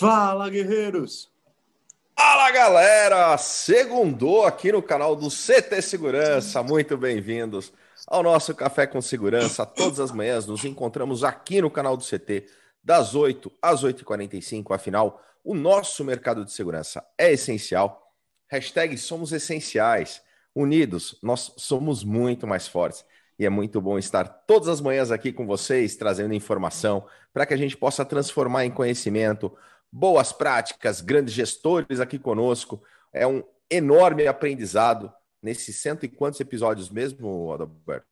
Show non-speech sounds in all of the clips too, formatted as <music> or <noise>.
Fala, guerreiros! Fala, galera! Segundou aqui no canal do CT Segurança. Muito bem-vindos ao nosso Café com Segurança. Todas as manhãs nos encontramos aqui no canal do CT, das 8 às 8h45. Afinal, o nosso mercado de segurança é essencial. Hashtag somos essenciais. Unidos, nós somos muito mais fortes. E é muito bom estar todas as manhãs aqui com vocês, trazendo informação para que a gente possa transformar em conhecimento boas práticas, grandes gestores aqui conosco. É um enorme aprendizado nesses cento e quantos episódios mesmo, Adalberto?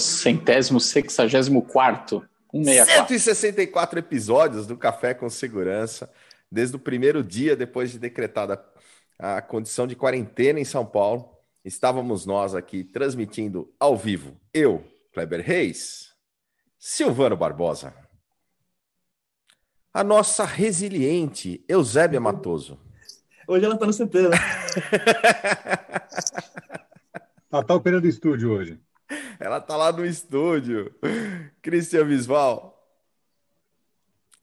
Centésimo, sexagésimo quarto. 164 episódios do Café com Segurança, desde o primeiro dia depois de decretada a condição de quarentena em São Paulo. Estávamos nós aqui transmitindo ao vivo. Eu, Kleber Reis, Silvano Barbosa, a nossa resiliente Eusébia Matoso. Hoje ela está no CT, né? Ela <laughs> tá operando estúdio hoje. Ela tá lá no estúdio. Cristian Visval.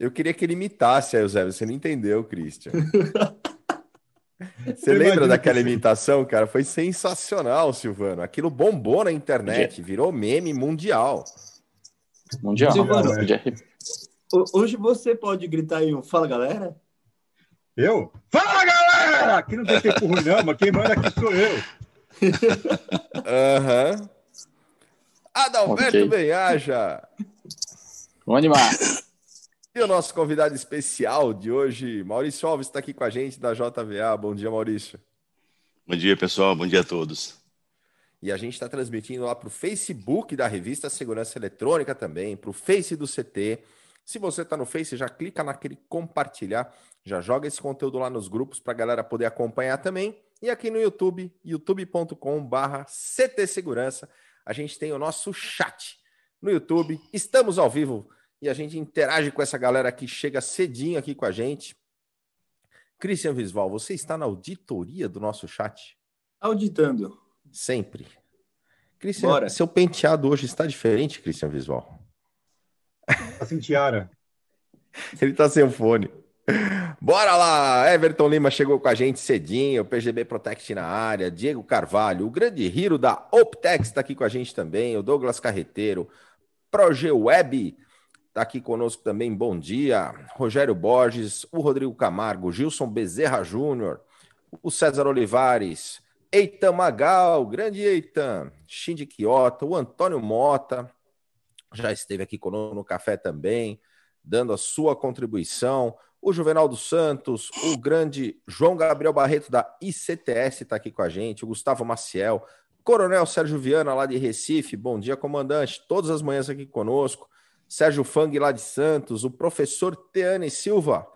Eu queria que ele imitasse a Eusébio. Você não entendeu, Cristian. Você lembra daquela imitação, cara? Foi sensacional, Silvano. Aquilo bombou na internet, virou meme mundial. Mundial. Silvano, hoje você pode gritar aí um Fala, galera? Eu? Fala, galera! Aqui não tem <laughs> tempo ruim, não, mas quem manda aqui sou eu. <laughs> Aham. uhum. Adalberto okay. Benhaja. Vamos animar. E o nosso convidado especial de hoje, Maurício Alves, está aqui com a gente da JVA. Bom dia, Maurício. Bom dia, pessoal. Bom dia a todos. E a gente está transmitindo lá para o Facebook da revista Segurança Eletrônica também, para o Face do CT. Se você está no Face, já clica naquele compartilhar, já joga esse conteúdo lá nos grupos para a galera poder acompanhar também. E aqui no YouTube, youtube.com/barra CT Segurança a gente tem o nosso chat no YouTube. Estamos ao vivo e a gente interage com essa galera que chega cedinho aqui com a gente. Christian Visval, você está na auditoria do nosso chat? Auditando. Sempre. Christian, Bora. seu penteado hoje está diferente, Christian Visval? Está sem tiara. Ele está sem fone. Bora lá! Everton Lima chegou com a gente cedinho, PGB Protect na área, Diego Carvalho, o grande Hiro da Optex está aqui com a gente também, o Douglas Carreteiro, Progeweb está aqui conosco também, bom dia, Rogério Borges, o Rodrigo Camargo, Gilson Bezerra Júnior, o César Olivares, Eitan Magal, grande Eitan, Shindy Kiyota, o Antônio Mota, já esteve aqui conosco no café também, dando a sua contribuição, o Juvenal dos Santos, o grande João Gabriel Barreto da ICTS está aqui com a gente, o Gustavo Maciel, Coronel Sérgio Viana lá de Recife, bom dia, comandante, todas as manhãs aqui conosco, Sérgio Fang lá de Santos, o professor Teane Silva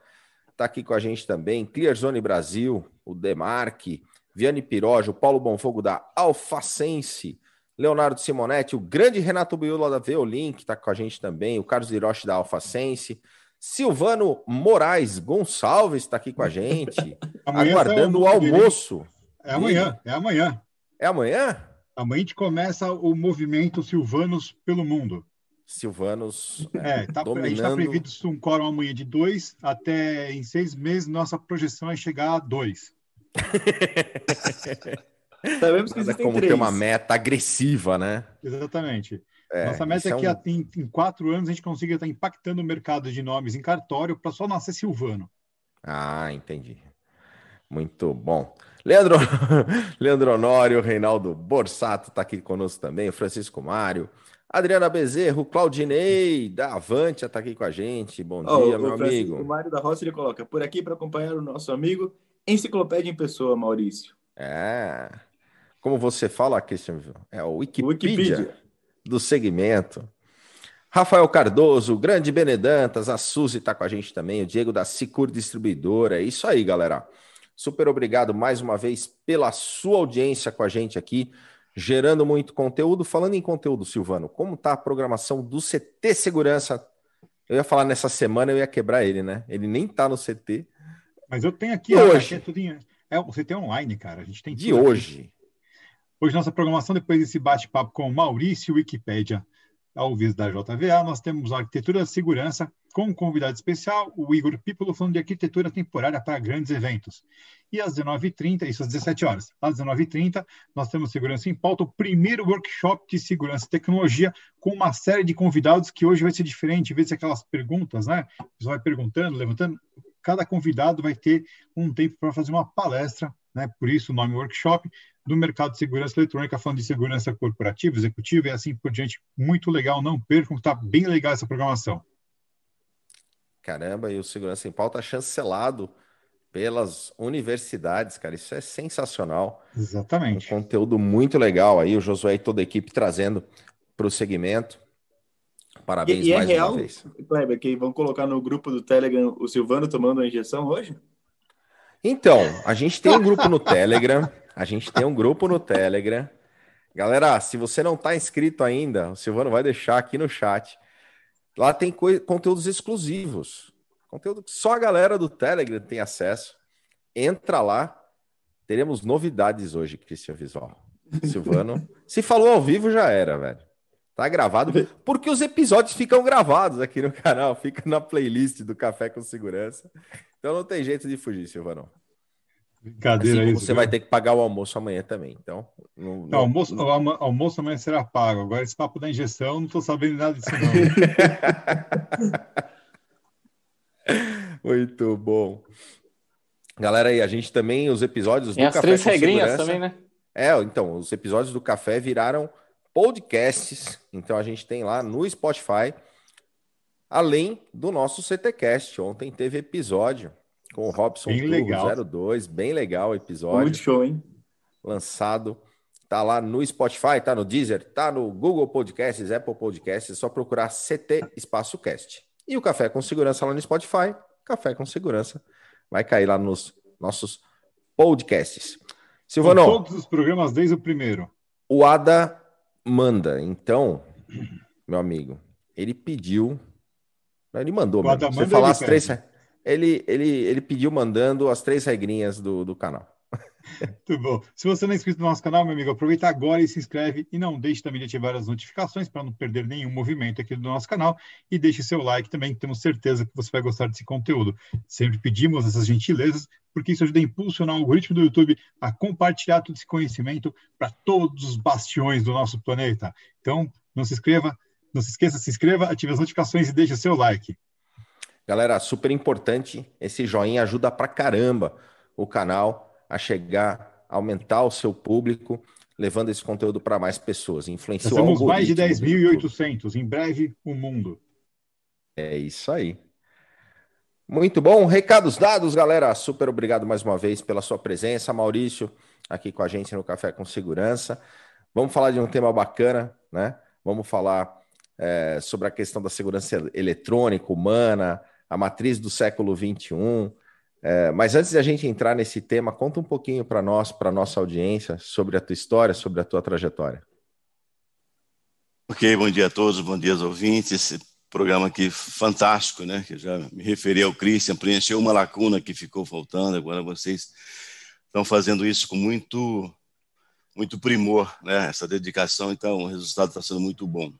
está aqui com a gente também, Clearzone Brasil, o Demarque, Viane Piroja, o Paulo Bonfogo da Alfacense, Leonardo Simonetti, o grande Renato Biula da Veolin, que está com a gente também, o Carlos Hiroshi da Alfacense, Silvano Moraes Gonçalves está aqui com a gente, <laughs> aguardando o almoço. É amanhã, é amanhã. É amanhã? Amanhã a gente começa o movimento Silvanos pelo mundo. Silvanos. É, tá, dominando... a gente está previsto um quórum amanhã de dois, até em seis meses, nossa projeção é chegar a dois. <laughs> Sabemos que existem como três. ter uma meta agressiva, né? Exatamente. É, Nossa meta é, é que um... em, em, quatro anos a gente consiga estar impactando o mercado de nomes em cartório para só nascer Silvano. Ah, entendi. Muito bom. Leandro, <laughs> Leandro Honório, Reinaldo Borsato está aqui conosco também, o Francisco Mário, Adriana Bezerro, Claudinei da Avante está aqui com a gente. Bom oh, dia, meu amigo. O Mário da Roça ele coloca por aqui para acompanhar o nosso amigo Enciclopédia em Pessoa, Maurício. É. Como você fala, Christian, é o Wikipedia. Wikipedia do segmento. Rafael Cardoso, grande Benedantas, a Suzy está com a gente também, o Diego da Sicur Distribuidora. É isso aí, galera. Super obrigado mais uma vez pela sua audiência com a gente aqui, gerando muito conteúdo. Falando em conteúdo, Silvano, como está a programação do CT Segurança? Eu ia falar nessa semana, eu ia quebrar ele, né? Ele nem está no CT. Mas eu tenho aqui, hoje. Aqui é tudo em... é, o CT online, cara. A gente tem de hoje. Aqui. Hoje, nossa programação, depois desse bate-papo com Maurício Wikipédia, ao vivo da JVA, nós temos a arquitetura da segurança com um convidado especial, o Igor Pipolo, falando de arquitetura temporária para grandes eventos. E às 19h30, isso às 17 horas, às 19h30, nós temos Segurança em Pauta, o primeiro workshop de segurança e tecnologia, com uma série de convidados que hoje vai ser diferente, em de aquelas perguntas, né? Você vai perguntando, levantando. Cada convidado vai ter um tempo para fazer uma palestra, né? Por isso o nome workshop, do mercado de segurança eletrônica, falando de segurança corporativa, executiva e assim por diante. Muito legal, não percam, está bem legal essa programação. Caramba, e o Segurança em Pauta chancelado pelas universidades, cara, isso é sensacional. Exatamente. Um conteúdo muito legal aí, o Josué e toda a equipe trazendo para o segmento. Parabéns e, e é mais é real, uma vez. Kleber, que vão colocar no grupo do Telegram o Silvano tomando a injeção hoje? Então, a gente tem um grupo no Telegram. <laughs> A gente tem um grupo no Telegram. Galera, se você não está inscrito ainda, o Silvano vai deixar aqui no chat. Lá tem conteúdos exclusivos. Conteúdo que só a galera do Telegram tem acesso. Entra lá. Teremos novidades hoje, Cristian Visual. Silvano. <laughs> se falou ao vivo, já era, velho. Tá gravado. Porque os episódios ficam gravados aqui no canal. Fica na playlist do Café com Segurança. Então não tem jeito de fugir, Silvano. Brincadeira assim, isso. Você viu? vai ter que pagar o almoço amanhã também. Então, não, não, almoço, não... O almoço amanhã será pago. Agora, esse papo da injeção, não estou sabendo nada disso, não. <laughs> Muito bom. Galera, aí, a gente também, os episódios do e as Café três regrinhas também, né? É, então, os episódios do Café viraram podcasts. Então, a gente tem lá no Spotify, além do nosso CTcast. Ontem teve episódio com o Robson bem legal. 02, bem legal o episódio. Muito show, hein? Lançado. Tá lá no Spotify, tá no Deezer, tá no Google Podcasts, Apple Podcasts, é só procurar CT Espaço Cast. E o Café com Segurança lá no Spotify, Café com Segurança, vai cair lá nos nossos podcasts. Silvano. Com todos os programas desde o primeiro. O Ada manda, então, meu amigo, ele pediu, ele mandou, mesmo, você falar as três, ele, ele, ele pediu mandando as três regrinhas do, do canal. Muito bom. Se você não é inscrito no nosso canal, meu amigo, aproveita agora e se inscreve e não deixe também de ativar as notificações para não perder nenhum movimento aqui do nosso canal e deixe seu like também, que temos certeza que você vai gostar desse conteúdo. Sempre pedimos essas gentilezas, porque isso ajuda a impulsionar o algoritmo do YouTube a compartilhar todo esse conhecimento para todos os bastiões do nosso planeta. Então, não se inscreva, não se esqueça, se inscreva, ative as notificações e deixe seu like. Galera, super importante. Esse joinha ajuda pra caramba o canal a chegar, a aumentar o seu público, levando esse conteúdo para mais pessoas. Influenciar Nós temos mais de 10.800. Em breve, o mundo. É isso aí. Muito bom. Recados dados, galera. Super obrigado mais uma vez pela sua presença. Maurício, aqui com a gente no Café com Segurança. Vamos falar de um tema bacana, né? Vamos falar é, sobre a questão da segurança eletrônica, humana, a matriz do século XXI. É, mas antes de a gente entrar nesse tema, conta um pouquinho para nós, para nossa audiência, sobre a tua história, sobre a tua trajetória. Ok, bom dia a todos, bom dia aos ouvintes. Esse programa aqui fantástico, né? Que já me referi ao Christian, preencheu uma lacuna que ficou faltando. Agora vocês estão fazendo isso com muito, muito primor, né? Essa dedicação, então o resultado está sendo muito bom.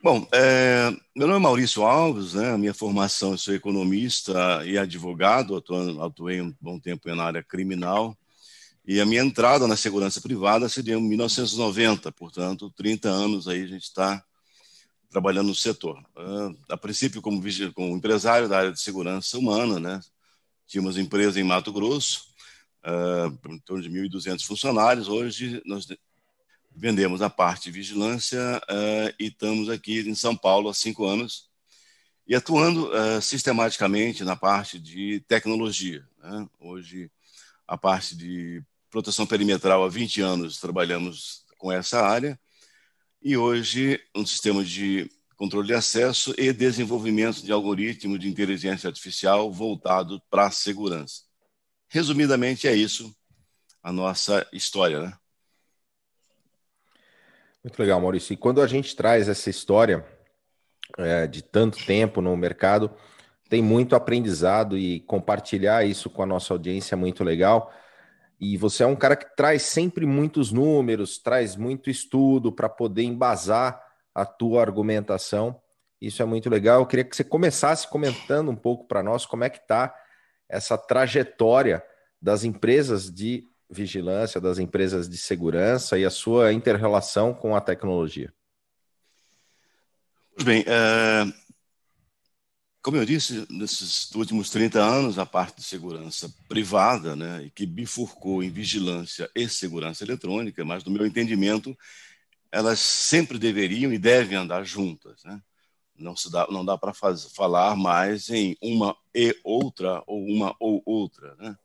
Bom, é, meu nome é Maurício Alves, né? Minha formação, eu sou economista e advogado, atuando, atuei um bom tempo na área criminal, e a minha entrada na segurança privada seria em 1990, portanto, 30 anos aí a gente está trabalhando no setor. Uh, a princípio, como, como, empresário da área de segurança humana, né? Tínhamos empresa em Mato Grosso, uh, em torno de 1.200 funcionários. Hoje nós vendemos a parte de vigilância uh, e estamos aqui em São Paulo há cinco anos e atuando uh, sistematicamente na parte de tecnologia. Né? Hoje, a parte de proteção perimetral há 20 anos trabalhamos com essa área e hoje um sistema de controle de acesso e desenvolvimento de algoritmos de inteligência artificial voltado para a segurança. Resumidamente, é isso a nossa história, né? Muito legal, Maurício. E quando a gente traz essa história é, de tanto tempo no mercado, tem muito aprendizado e compartilhar isso com a nossa audiência é muito legal. E você é um cara que traz sempre muitos números, traz muito estudo para poder embasar a tua argumentação. Isso é muito legal. Eu queria que você começasse comentando um pouco para nós como é que está essa trajetória das empresas de vigilância, das empresas de segurança e a sua interrelação com a tecnologia. Pois bem, é... como eu disse, nesses últimos 30 anos, a parte de segurança privada, né, e que bifurcou em vigilância e segurança eletrônica, mas no meu entendimento, elas sempre deveriam e devem andar juntas. Né? Não, se dá, não dá para falar mais em uma e outra, ou uma ou outra. Né?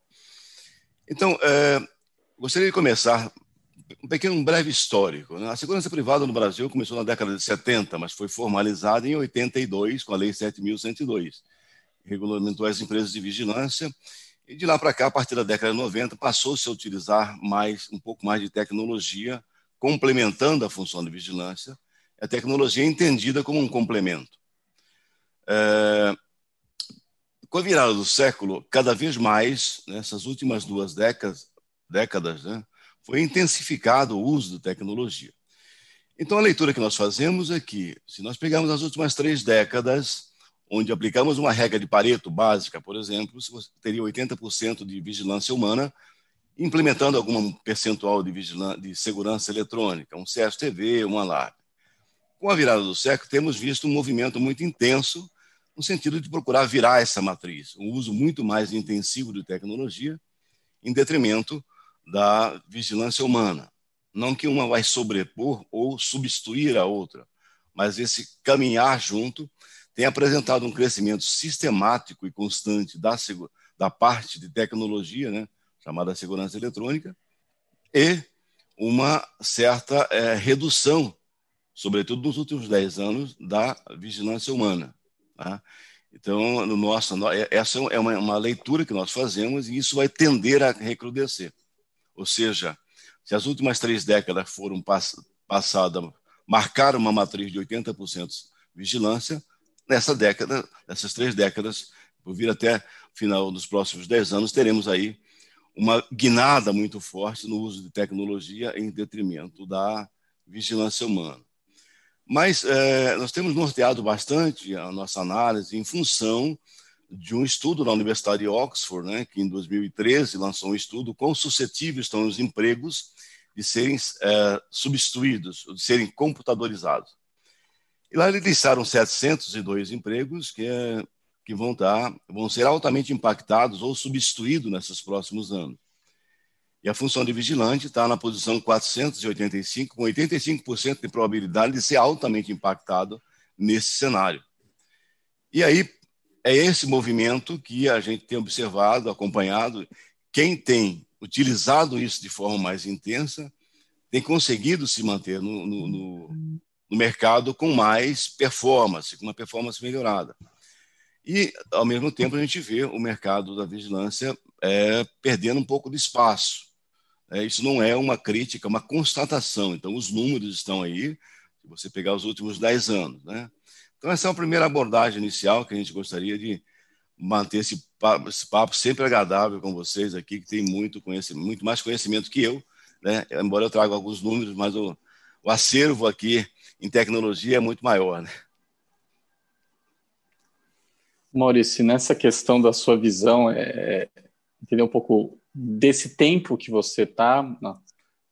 Então, é, gostaria de começar um pequeno um breve histórico. Né? A segurança privada no Brasil começou na década de 70, mas foi formalizada em 82 com a Lei 7.102, que regulamentou as empresas de vigilância. E de lá para cá, a partir da década de 90, passou-se a utilizar mais um pouco mais de tecnologia complementando a função de vigilância, a tecnologia é entendida como um complemento. É, com a virada do século, cada vez mais, nessas últimas duas décadas, décadas né, foi intensificado o uso da tecnologia. Então, a leitura que nós fazemos é que, se nós pegarmos as últimas três décadas, onde aplicamos uma regra de Pareto básica, por exemplo, você teria 80% de vigilância humana implementando algum percentual de, de segurança eletrônica, um CSTV, um alarme. Com a virada do século, temos visto um movimento muito intenso no sentido de procurar virar essa matriz, um uso muito mais intensivo de tecnologia, em detrimento da vigilância humana. Não que uma vai sobrepor ou substituir a outra, mas esse caminhar junto tem apresentado um crescimento sistemático e constante da, da parte de tecnologia, né, chamada segurança eletrônica, e uma certa é, redução, sobretudo nos últimos 10 anos, da vigilância humana. Tá? Então, no nosso, é, essa é uma, uma, leitura que nós fazemos e isso vai tender a recrudescer. Ou seja, se as últimas três décadas foram pass passadas, marcaram uma matriz de 80% vigilância, nessa década, nessas três décadas, por vir até o final dos próximos 10 anos, teremos aí uma guinada muito forte no uso de tecnologia em detrimento da vigilância humana. Mas é, nós temos norteado bastante a nossa análise em função de um estudo na Universidade de Oxford, né, que em 2013 lançou um estudo quão suscetíveis estão os empregos de serem é, substituídos, de serem computadorizados. E lá eles listaram 702 empregos que é, que vão, estar, vão ser altamente impactados ou substituídos nesses próximos anos. E a função de vigilante está na posição 485, com 85% de probabilidade de ser altamente impactado nesse cenário. E aí é esse movimento que a gente tem observado, acompanhado. Quem tem utilizado isso de forma mais intensa tem conseguido se manter no, no, no, no mercado com mais performance, com uma performance melhorada. E, ao mesmo tempo, a gente vê o mercado da vigilância é, perdendo um pouco de espaço. É, isso não é uma crítica, é uma constatação. Então, os números estão aí, se você pegar os últimos 10 anos. Né? Então, essa é a primeira abordagem inicial que a gente gostaria de manter esse papo, esse papo sempre agradável com vocês aqui, que tem muito, conhecimento, muito mais conhecimento que eu. Né? Embora eu traga alguns números, mas o, o acervo aqui em tecnologia é muito maior. Né? Maurício, nessa questão da sua visão, é, entender um pouco desse tempo que você está,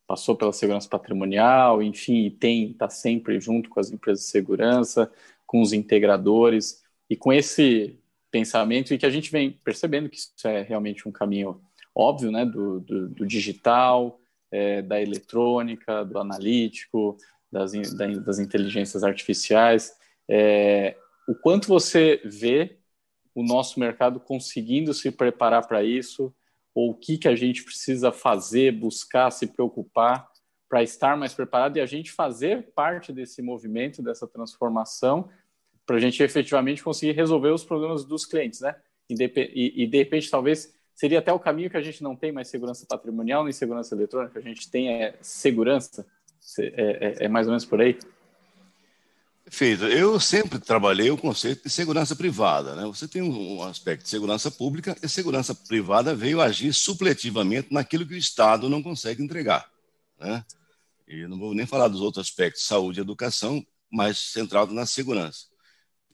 passou pela segurança patrimonial, enfim, tem está sempre junto com as empresas de segurança, com os integradores e com esse pensamento e que a gente vem percebendo que isso é realmente um caminho óbvio, né, do, do, do digital, é, da eletrônica, do analítico, das, das inteligências artificiais. É, o quanto você vê o nosso mercado conseguindo se preparar para isso, ou o que, que a gente precisa fazer, buscar, se preocupar para estar mais preparado e a gente fazer parte desse movimento, dessa transformação, para a gente efetivamente conseguir resolver os problemas dos clientes, né? E, e, e, de repente, talvez seria até o caminho que a gente não tem mais segurança patrimonial nem segurança eletrônica, a gente tem é, segurança, é, é, é mais ou menos por aí. Perfeito. Eu sempre trabalhei o conceito de segurança privada. Né? Você tem um aspecto de segurança pública e segurança privada veio agir supletivamente naquilo que o Estado não consegue entregar. Né? E não vou nem falar dos outros aspectos, saúde e educação, mais centrado na segurança.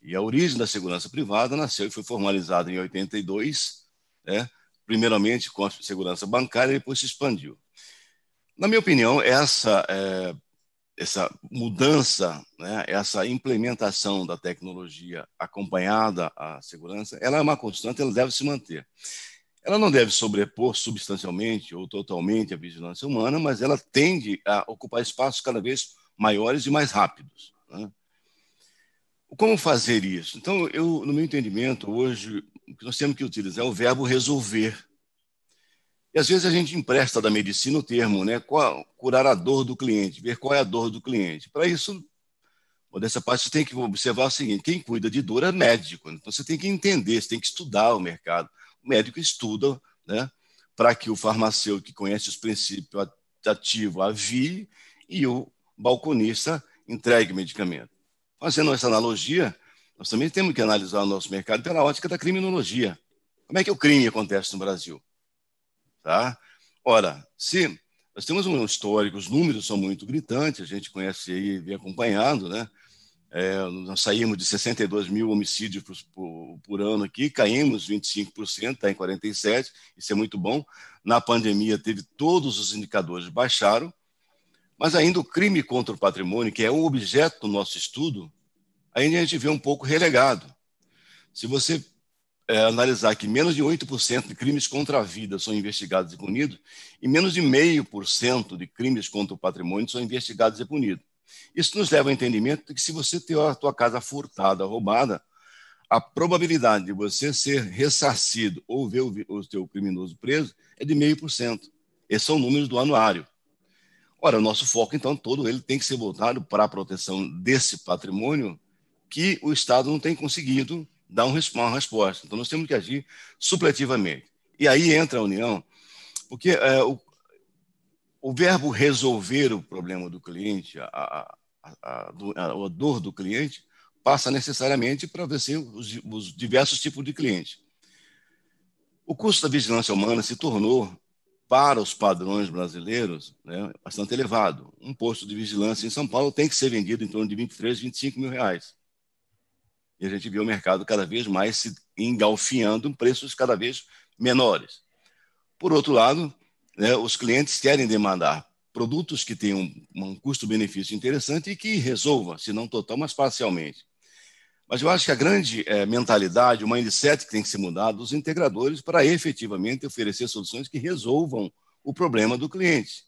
E a origem da segurança privada nasceu e foi formalizada em 82, né? primeiramente com a segurança bancária e depois se expandiu. Na minha opinião, essa, é, essa mudança, né, essa implementação da tecnologia acompanhada à segurança, ela é uma constante, ela deve se manter. Ela não deve sobrepor substancialmente ou totalmente a vigilância humana, mas ela tende a ocupar espaços cada vez maiores e mais rápidos. Né? Como fazer isso? Então, eu, no meu entendimento, hoje, o que nós temos que utilizar é o verbo resolver. E às vezes a gente empresta da medicina o termo, né? Curar a dor do cliente, ver qual é a dor do cliente. Para isso, dessa parte, você tem que observar o seguinte: quem cuida de dor é médico. Então, você tem que entender, você tem que estudar o mercado o médico estuda né, para que o farmacêutico que conhece os princípios ativos avie e o balconista entregue medicamento. Fazendo essa analogia, nós também temos que analisar o nosso mercado pela ótica da criminologia. Como é que o crime acontece no Brasil? Tá? Ora, se nós temos um histórico, os números são muito gritantes, a gente conhece aí vem acompanhando, né? É, nós saímos de 62 mil homicídios por, por, por ano aqui, caímos 25%, está em 47%, isso é muito bom. Na pandemia, teve todos os indicadores baixaram, mas ainda o crime contra o patrimônio, que é o objeto do nosso estudo, ainda a gente vê um pouco relegado. Se você é, analisar que menos de 8% de crimes contra a vida são investigados e punidos, e menos de 0,5% de crimes contra o patrimônio são investigados e punidos. Isso nos leva ao entendimento de que se você ter a tua casa furtada, roubada, a probabilidade de você ser ressarcido ou ver o, o teu criminoso preso é de meio por cento. Esses são números do anuário. Ora, o nosso foco, então, todo ele tem que ser voltado para a proteção desse patrimônio que o Estado não tem conseguido dar uma resposta. Então, nós temos que agir supletivamente. E aí entra a União, porque é, o, o verbo resolver o problema do cliente, a, a, a, a dor do cliente, passa necessariamente para vencer os, os diversos tipos de cliente. O custo da vigilância humana se tornou, para os padrões brasileiros, né, bastante elevado. Um posto de vigilância em São Paulo tem que ser vendido em torno de 23, 25 mil reais. E a gente vê o mercado cada vez mais se engalfiando em preços cada vez menores. Por outro lado, né, os clientes querem demandar produtos que tenham um, um custo-benefício interessante e que resolva, se não total, mas parcialmente. Mas eu acho que a grande é, mentalidade, o mindset que tem que ser mudado dos integradores para efetivamente oferecer soluções que resolvam o problema do cliente.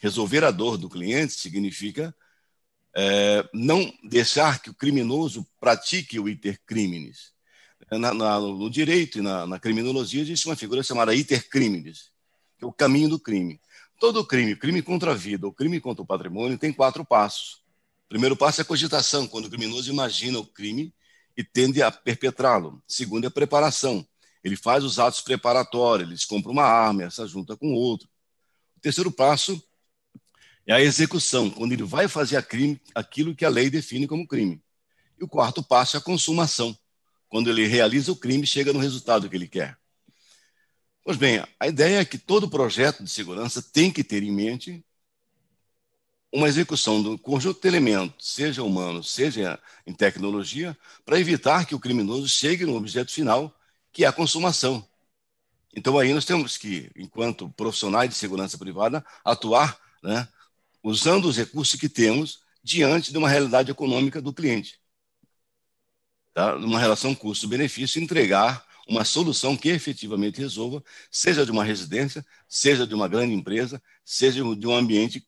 Resolver a dor do cliente significa é, não deixar que o criminoso pratique o iter criminis. Na, na, no direito e na, na, criminologia existe uma figura chamada iter criminis, que é o caminho do crime. Todo crime, crime contra a vida ou crime contra o patrimônio, tem quatro passos. Primeiro passo é a cogitação, quando o criminoso imagina o crime e tende a perpetrá-lo. Segundo é a preparação. Ele faz os atos preparatórios, ele compra uma arma, essa junta com outro. O terceiro passo é a execução, quando ele vai fazer crime, aquilo que a lei define como crime. E o quarto passo é a consumação, quando ele realiza o crime e chega no resultado que ele quer. Pois bem, a ideia é que todo projeto de segurança tem que ter em mente uma execução do conjunto de elementos, seja humano, seja em tecnologia, para evitar que o criminoso chegue no objeto final, que é a consumação. Então, aí nós temos que, enquanto profissionais de segurança privada, atuar né, usando os recursos que temos diante de uma realidade econômica do cliente. Tá? Numa relação custo-benefício, entregar uma solução que efetivamente resolva, seja de uma residência, seja de uma grande empresa, seja de um ambiente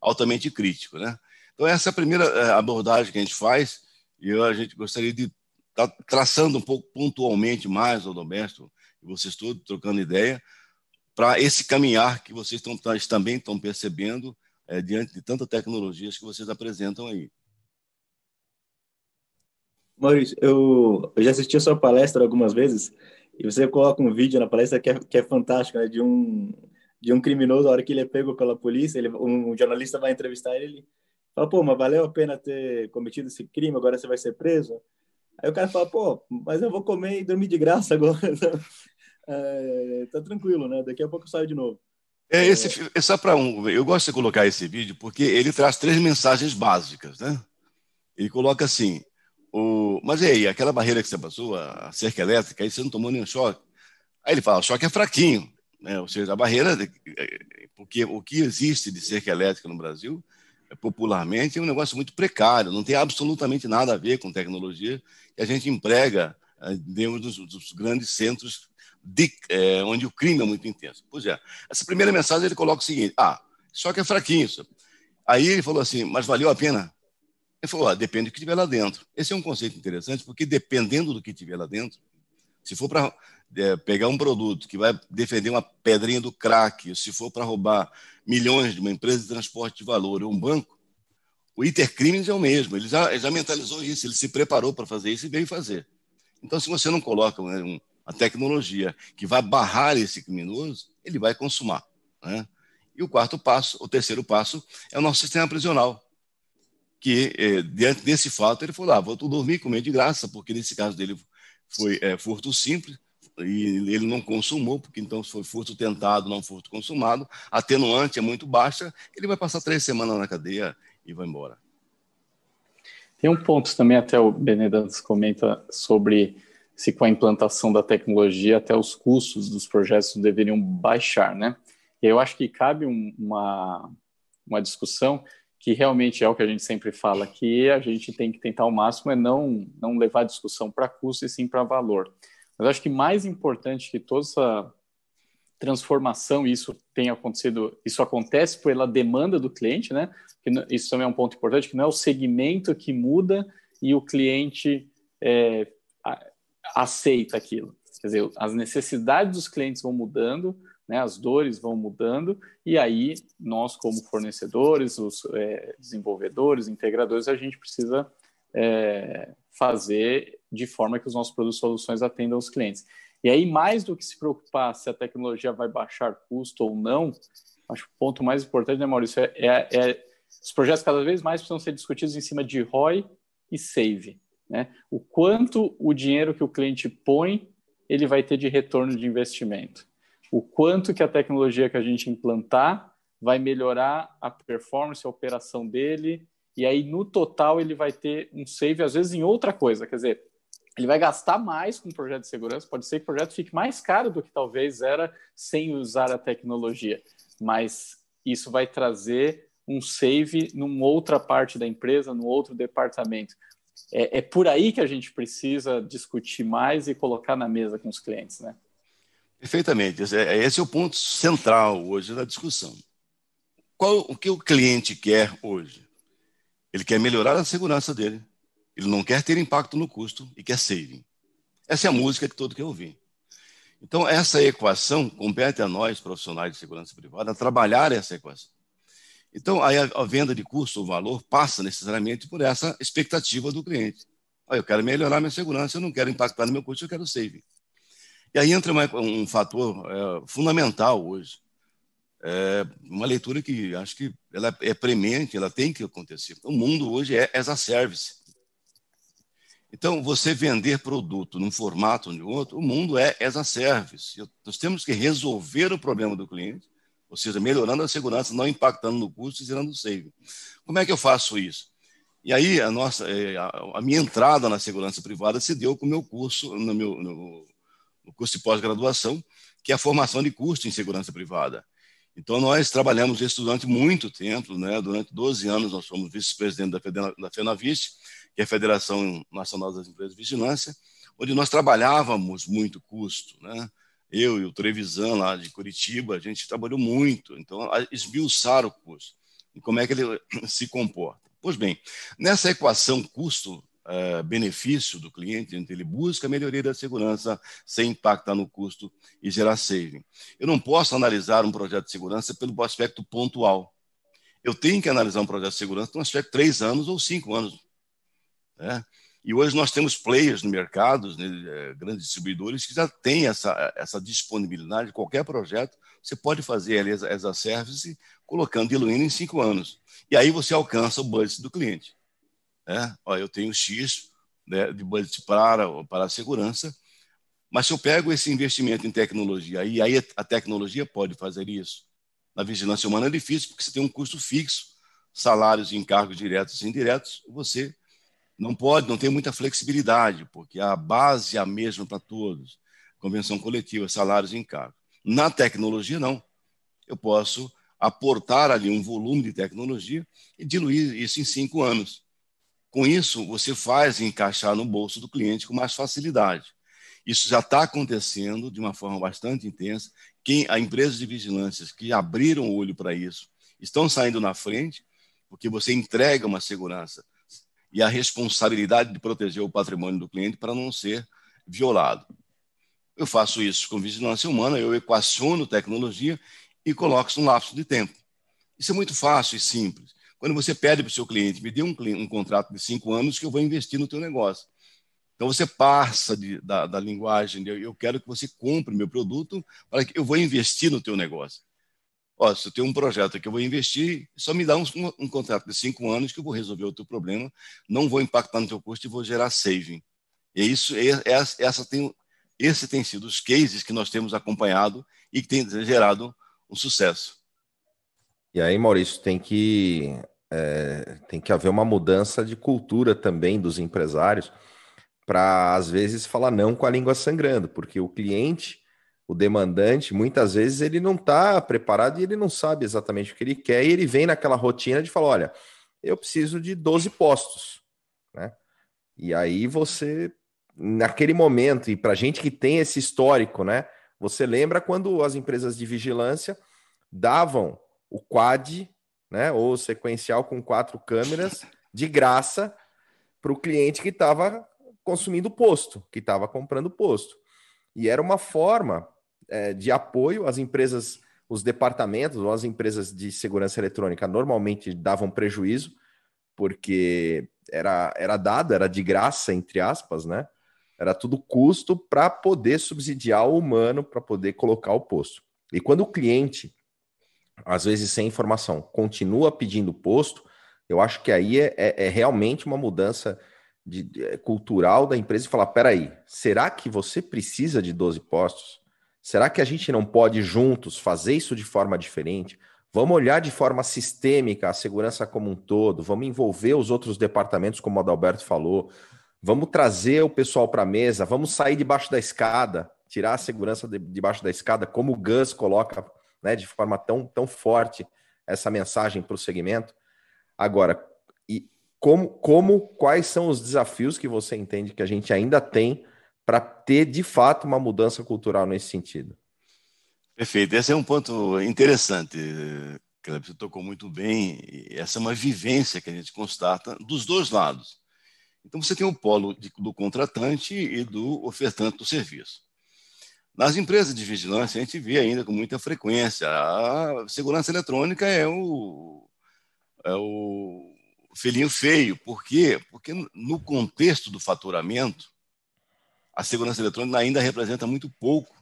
altamente crítico. Né? Então, essa é a primeira eh, abordagem que a gente faz, e eu, a gente gostaria de estar tá traçando um pouco pontualmente mais doméstico, e vocês todos trocando ideia, para esse caminhar que vocês tão, também estão percebendo é, diante de tantas tecnologias que vocês apresentam aí. Maurício, eu, eu já assisti a sua palestra algumas vezes e você coloca um vídeo na palestra que é, que é fantástico, né? De um, de um criminoso, a hora que ele é pego pela polícia, ele, um, jornalista vai entrevistar ele, ele fala, pô, mas valeu a pena ter cometido esse crime, agora você vai ser preso? Aí o cara fala, pô, mas eu vou comer e dormir de graça agora. <laughs> é, tá tranquilo, né? Daqui a pouco eu saio de novo. É, esse, é só para um. Eu gosto de colocar esse vídeo porque ele traz três mensagens básicas, né? Ele coloca assim: o, mas e aí, aquela barreira que você passou, a cerca elétrica, aí você não tomou nenhum choque? Aí ele fala: o choque é fraquinho. Né? Ou seja, a barreira, porque o que existe de cerca elétrica no Brasil, é, popularmente, é um negócio muito precário, não tem absolutamente nada a ver com tecnologia que a gente emprega é, dentro dos, dos grandes centros de, é, onde o crime é muito intenso. Pois é, essa primeira mensagem ele coloca o seguinte: ah, só que é fraquinho isso. Aí ele falou assim, mas valeu a pena? Ele falou, ah, depende do que tiver lá dentro. Esse é um conceito interessante, porque dependendo do que tiver lá dentro, se for para é, pegar um produto que vai defender uma pedrinha do crack, se for para roubar milhões de uma empresa de transporte de valor ou um banco, o intercrimes é o mesmo. Ele já, ele já mentalizou isso, ele se preparou para fazer isso e veio fazer. Então, se você não coloca né, uma tecnologia que vai barrar esse criminoso, ele vai consumar. Né? E o quarto passo, o terceiro passo, é o nosso sistema prisional, que, eh, diante desse fato, ele falou: ah, vou dormir comer de graça, porque nesse caso dele foi é, furto simples, e ele não consumou, porque então foi furto tentado, não furto consumado, a atenuante é muito baixa, ele vai passar três semanas na cadeia e vai embora. Tem um ponto também, até o Benedantes comenta sobre se com a implantação da tecnologia até os custos dos projetos deveriam baixar, né? E eu acho que cabe um, uma, uma discussão que realmente é o que a gente sempre fala, que a gente tem que tentar ao máximo é não, não levar a discussão para custo e sim para valor. Mas acho que mais importante que toda essa transformação, isso tem acontecido, isso acontece pela demanda do cliente, né? Isso também é um ponto importante, que não é o segmento que muda e o cliente é, aceita aquilo. Quer dizer, as necessidades dos clientes vão mudando, né, as dores vão mudando, e aí nós, como fornecedores, os é, desenvolvedores, integradores, a gente precisa é, fazer de forma que os nossos produtos e soluções atendam os clientes. E aí, mais do que se preocupar se a tecnologia vai baixar custo ou não, acho que o ponto mais importante, né, Maurício, é, é, é os projetos cada vez mais precisam ser discutidos em cima de ROI e SAVE. Né? O quanto o dinheiro que o cliente põe, ele vai ter de retorno de investimento o quanto que a tecnologia que a gente implantar vai melhorar a performance, a operação dele, e aí no total ele vai ter um save, às vezes, em outra coisa. Quer dizer, ele vai gastar mais com o projeto de segurança, pode ser que o projeto fique mais caro do que talvez era sem usar a tecnologia, mas isso vai trazer um save numa outra parte da empresa, num outro departamento. É, é por aí que a gente precisa discutir mais e colocar na mesa com os clientes, né? Perfeitamente. É, esse é o ponto central hoje da discussão. Qual, o que o cliente quer hoje? Ele quer melhorar a segurança dele, ele não quer ter impacto no custo e quer saving. Essa é a música que todo quer ouvir. Então, essa equação compete a nós, profissionais de segurança privada, trabalhar essa equação. Então, aí a, venda de custo ou valor passa necessariamente por essa expectativa do cliente. Ah, eu quero melhorar minha segurança, eu não quero impactar no meu custo, eu quero saving. E aí entra uma, um fator é, fundamental hoje. É uma leitura que acho que ela é premente, ela tem que acontecer. O mundo hoje é as a service. Então, você vender produto num formato ou em outro, o mundo é as a service. Nós temos que resolver o problema do cliente, ou seja, melhorando a segurança, não impactando no custo e gerando save. Como é que eu faço isso? E aí, a, nossa, é, a minha entrada na segurança privada se deu com o meu curso, no meu, no, o curso de pós-graduação, que é a formação de custo em segurança privada. Então, nós trabalhamos isso durante muito tempo, né? durante 12 anos, nós fomos vice-presidente da, da que é a Federação Nacional das Empresas de Vigilância, onde nós trabalhávamos muito custo. Né? Eu e o Trevisan, lá de Curitiba, a gente trabalhou muito, então, esmiuçar o custo e como é que ele <coughs> se comporta. Pois bem, nessa equação custo uh, benefício do cliente, ele busca a melhoria da segurança sem impactar no custo e gerar saving. Eu não posso analisar um projeto de segurança pelo aspecto pontual. Eu tenho que analisar um projeto de segurança no aspecto de três anos ou cinco anos. Né? E hoje nós temos players no mercado, né, eh, grandes distribuidores, que já têm essa, essa disponibilidade. Qualquer projeto, você pode fazer ali as a service colocando, diluindo em cinco anos. E aí você alcança o budget do cliente. É, ó, eu tenho X né, de budget para, para a segurança, mas se eu pego esse investimento em tecnologia, e aí a tecnologia pode fazer isso. Na vigilância humana é difícil, porque você tem um custo fixo, salários e encargos diretos e indiretos, você não pode, não tem muita flexibilidade, porque a base é a mesma para todos. Convenção coletiva, salários e encargos. Na tecnologia, não. Eu posso aportar ali um volume de tecnologia e diluir isso em cinco anos. Com isso, você faz encaixar no bolso do cliente com mais facilidade. Isso já está acontecendo de uma forma bastante intensa. Quem, a empresas de vigilância que abriram o olho para isso estão saindo na frente, porque você entrega uma segurança e a responsabilidade de proteger o patrimônio do cliente para não ser violado. Eu faço isso com vigilância humana, eu equaciono tecnologia e coloco isso num lapso de tempo. Isso é muito fácil e simples. Quando você pede para o seu cliente, me dê um, um, contrato de cinco anos que eu vou investir no teu negócio. Então você passa de, da, da, linguagem de eu quero que você compre meu produto para que eu vou investir no teu negócio. Ó, se eu tenho um projeto que eu vou investir, só me dá um, um, contrato de cinco anos que eu vou resolver o teu problema, não vou impactar no teu custo e vou gerar saving. E isso, essa tem, esse tem sido os cases que nós temos acompanhado e que tem gerado um sucesso. E aí, Maurício, tem que, é, tem que haver uma mudança de cultura também dos empresários para, às vezes, falar não com a língua sangrando, porque o cliente o demandante, muitas vezes ele não está preparado e ele não sabe exatamente o que ele quer, e ele vem naquela rotina de falar: olha, eu preciso de 12 postos. Né? E aí você, naquele momento, e para gente que tem esse histórico, né? Você lembra quando as empresas de vigilância davam o quad, né? Ou sequencial com quatro câmeras de graça para o cliente que estava consumindo posto, que estava comprando posto. E era uma forma é, de apoio às empresas, os departamentos ou as empresas de segurança eletrônica normalmente davam prejuízo, porque era, era dado, era de graça, entre aspas, né? Era tudo custo para poder subsidiar o humano, para poder colocar o posto. E quando o cliente, às vezes sem informação, continua pedindo posto, eu acho que aí é, é, é realmente uma mudança de, de, é, cultural da empresa e falar: peraí, será que você precisa de 12 postos? Será que a gente não pode juntos fazer isso de forma diferente? Vamos olhar de forma sistêmica a segurança como um todo, vamos envolver os outros departamentos, como o Adalberto falou, vamos trazer o pessoal para a mesa, vamos sair debaixo da escada, tirar a segurança de, debaixo da escada, como o Gus coloca né, de forma tão, tão forte essa mensagem para o segmento. Agora, e como, como, quais são os desafios que você entende que a gente ainda tem para ter de fato uma mudança cultural nesse sentido. Perfeito. Esse é um ponto interessante, que você tocou muito bem. Essa é uma vivência que a gente constata dos dois lados. Então, você tem o polo de, do contratante e do ofertante do serviço. Nas empresas de vigilância, a gente vê ainda com muita frequência. A segurança eletrônica é o, é o filhinho feio. Por quê? Porque no contexto do faturamento, a segurança eletrônica ainda representa muito pouco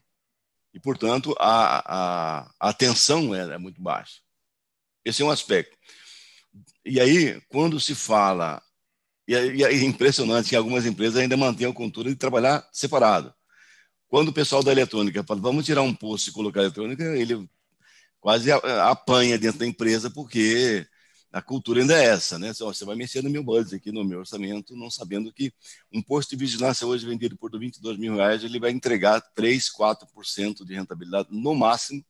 e, portanto, a, a, a atenção é, é muito baixa. Esse é um aspecto. E aí, quando se fala, e é, impressionante que algumas empresas ainda mantêm a cultura de trabalhar separado. Quando o pessoal da eletrônica fala, vamos tirar um posto e colocar eletrônica, ele quase apanha dentro da empresa, porque a cultura ainda é essa, né? Você vai mexer no meu budget aqui, no meu orçamento, não sabendo que um posto de vigilância hoje vendido por 22 mil reais, ele vai entregar 3, 4% de rentabilidade no máximo,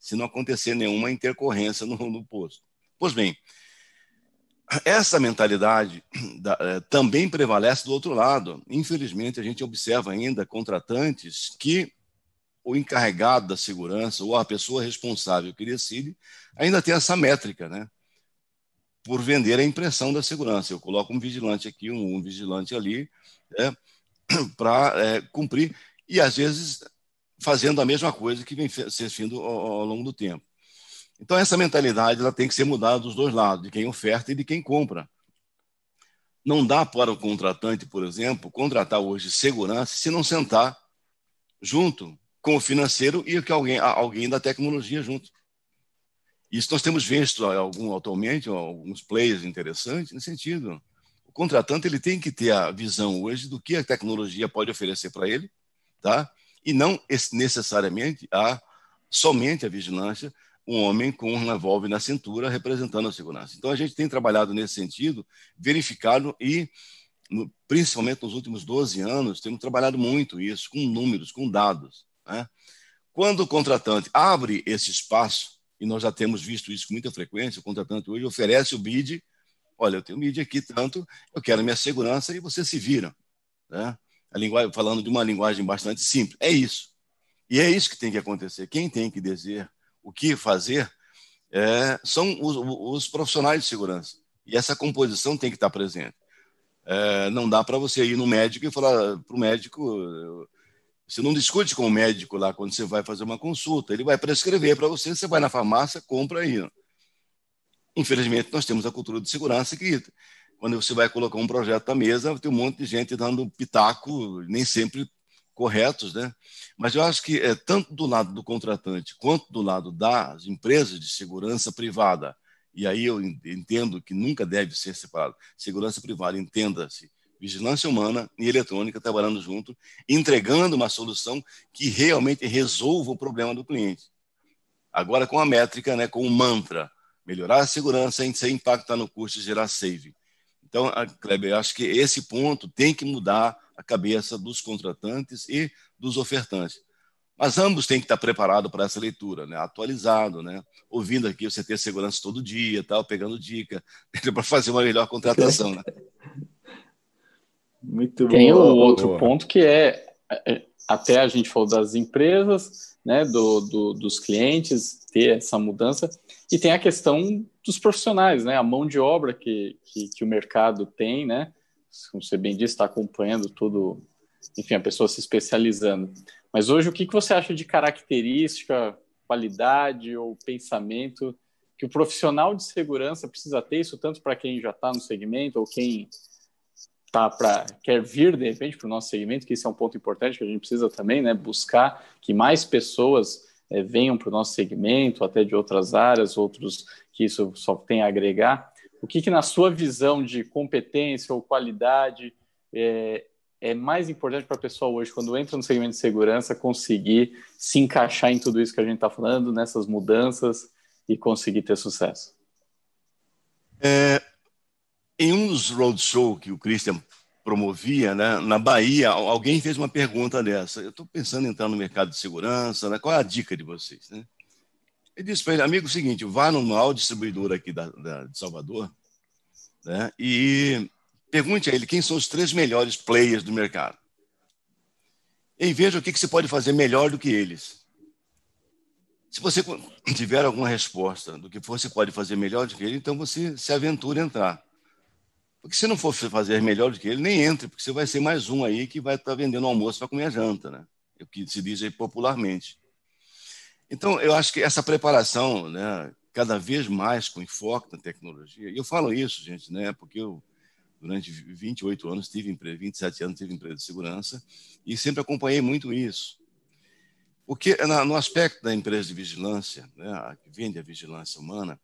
se não acontecer nenhuma intercorrência no, no posto. Pois bem, essa mentalidade da, é, também prevalece do outro lado. Infelizmente, a gente observa ainda contratantes que o encarregado da segurança ou a pessoa responsável que decide ainda tem essa métrica, né? Por vender a impressão da segurança. Eu coloco um vigilante aqui, um, um vigilante ali, <clears throat> é, para é, cumprir, e às vezes fazendo a mesma coisa que vem se fazendo ao, ao, longo do tempo. Então, essa mentalidade ela tem que ser mudada dos dois lados, de quem oferta e de quem compra. Não dá para o contratante, por exemplo, contratar hoje segurança se não sentar junto com o financeiro e alguém, alguém da tecnologia junto. Isso nós temos visto algum, atualmente alguns players interessantes nesse sentido. O contratante ele tem que ter a visão hoje do que a tecnologia pode oferecer para ele, tá? E não necessariamente a somente a vigilância, um homem com um revólver na cintura representando a segurança. Então a gente tem trabalhado nesse sentido, verificado e no, principalmente nos últimos 12 anos, temos trabalhado muito isso, com números, com dados. Né? Quando o contratante abre esse espaço, e nós já temos visto isso com muita frequência, o contratante hoje oferece o BID, olha, eu tenho BID aqui tanto, eu quero minha segurança, e você se vira. Né? A linguagem, falando de uma linguagem bastante simples. É isso. E é isso que tem que acontecer. Quem tem que dizer o que fazer é, são os, os, profissionais de segurança. E essa composição tem que estar presente. É, não dá para você ir no médico e falar para o médico. Você não discute com o médico lá quando você vai fazer uma consulta. Ele vai prescrever para você, você vai na farmácia, compra aí. Infelizmente, nós temos a cultura de segurança que, quando você vai colocar um projeto na mesa, tem um monte de gente dando pitaco, nem sempre corretos, né? Mas eu acho que é, tanto do lado do contratante quanto do lado das empresas de segurança privada, e aí eu entendo que nunca deve ser separado. Segurança privada, entenda-se, vigilância humana e eletrônica trabalhando junto, entregando uma solução que realmente resolva o problema do cliente. Agora com a métrica, né, com o mantra, melhorar a segurança sem impactar no custo e gerar save. Então, Kleber, acho que esse ponto tem que mudar a cabeça dos contratantes e dos ofertantes. Mas ambos têm que estar preparados para essa leitura, né? atualizado, né? ouvindo aqui você ter segurança todo dia, tal, pegando dica, <laughs> para fazer uma melhor contratação. Né? <laughs> Muito Tem o outro boa. ponto que é, é, até a gente falou das empresas, né, do, do, dos clientes, ter essa mudança, e tem a questão dos profissionais, né, a mão de obra que, que, que o mercado tem, né, como você bem disse, está acompanhando tudo, enfim, a pessoa se especializando. Mas hoje, o que, que você acha de característica, qualidade ou pensamento que o profissional de segurança precisa ter, isso tanto para quem já está no segmento ou quem tá para quer vir de repente para o nosso segmento, que isso é um ponto importante que a gente precisa também, né, buscar que mais pessoas é, venham para o nosso segmento, até de outras áreas, outros que isso só tem a agregar. O que, que na sua visão de competência ou qualidade é, é mais importante para a pessoa hoje, quando entra no segmento de segurança, conseguir se encaixar em tudo isso que a gente está falando, nessas mudanças e conseguir ter sucesso? É, em um dos roadshow que o Christian promovia, né, na Bahia, alguém fez uma pergunta dessa. Eu estou pensando em entrar no mercado de segurança, né, qual é a dica de vocês? Né? Disse para ele, amigo, é o seguinte, vá no maior distribuidor aqui da, da, de Salvador né, e pergunte a ele quem são os três melhores players do mercado. E veja o que, que você pode fazer melhor do que eles. Se você tiver alguma resposta do que você pode fazer melhor do que ele, então você se aventura a entrar. Porque se não for fazer melhor do que ele, nem entre, porque você vai ser mais um aí que vai estar vendendo almoço para comer a janta, né? É o que se diz aí popularmente. Então, eu acho que essa preparação, né, cada vez mais com enfoque na tecnologia, e eu falo isso, gente, né, porque eu, durante 28 anos, tive empresa, 27 anos, tive empresa de segurança, e sempre acompanhei muito isso. Porque no aspecto da empresa de vigilância, né, que vende a vigilância humana,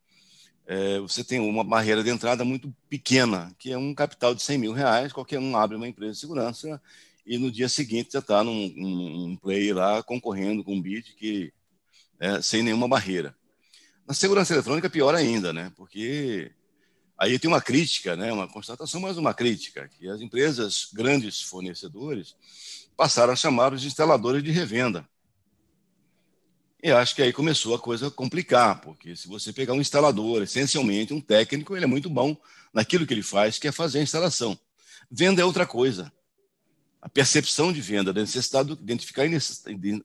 é, você tem uma barreira de entrada muito pequena, que é um capital de 100 mil reais, qualquer um abre uma empresa de segurança e no dia seguinte já está num, num, play lá concorrendo com um bid que né, sem nenhuma barreira. Na segurança eletrônica, é pior ainda, né? Porque aí tem uma crítica, né? Uma constatação, mas uma crítica, que as empresas grandes fornecedores passaram a chamar os instaladores de revenda. E acho que aí começou a coisa a complicar, porque se você pegar um instalador, essencialmente um técnico, ele é muito bom naquilo que ele faz, que é fazer a instalação. Venda é outra coisa. A percepção de venda, a necessidade, identificar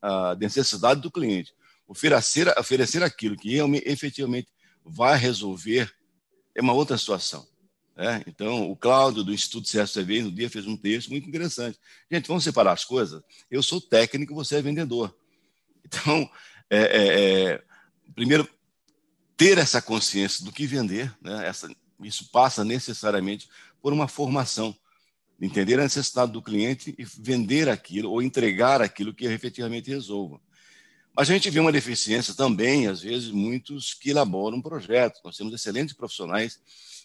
a necessidade do cliente, oferecer, oferecer aquilo que efetivamente vai resolver é uma outra situação. Né? Então, o Cláudio, do Instituto CSTV, no dia fez um texto muito interessante. Gente, vamos separar as coisas? Eu sou técnico, você é vendedor. Então, é, é, é, primeiro, ter essa consciência do que vender, né? essa, isso passa necessariamente por uma formação entender a necessidade do cliente e vender aquilo ou entregar aquilo que efetivamente resolva. Mas a gente vê uma deficiência também, às vezes, muitos que elaboram projetos. Nós temos excelentes profissionais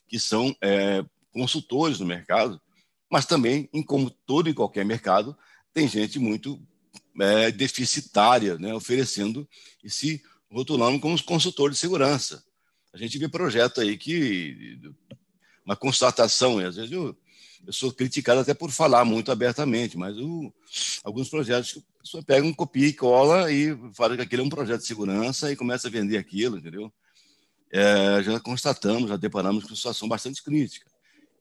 que são é, consultores no mercado, mas também, em como todo e qualquer mercado, tem gente muito é, deficitária, né, oferecendo e se rotulando como consultor de segurança. A gente vê projeto aí que uma constatação, às vezes eu, eu sou criticado até por falar muito abertamente, mas o, alguns projetos que a pessoa pega um copia e cola e fala que aquele é um projeto de segurança e começa a vender aquilo, entendeu? É, já constatamos, já deparamos com situação bastante crítica.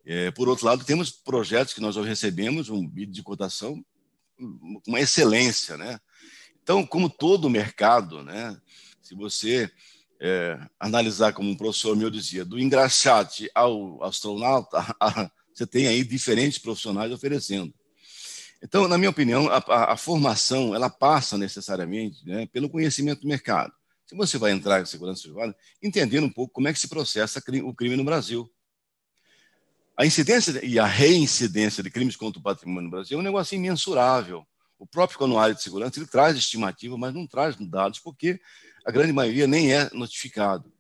É, por outro lado, temos projetos que nós recebemos um bid de cotação uma excelência, né? Então, como todo mercado, né? Se você é, analisar como um professor meu dizia, do engraxate ao astronauta, <laughs> você tem aí diferentes profissionais oferecendo. Então, na minha opinião, a, a formação ela passa necessariamente né, pelo conhecimento do mercado. Se você vai entrar em segurança privada, entendendo um pouco como é que se processa o crime no Brasil. A incidência e a reincidência de crimes contra o patrimônio no Brasil é um negócio imensurável. O próprio Anuário de Segurança ele traz estimativa, mas não traz dados, porque a grande maioria nem é notificado.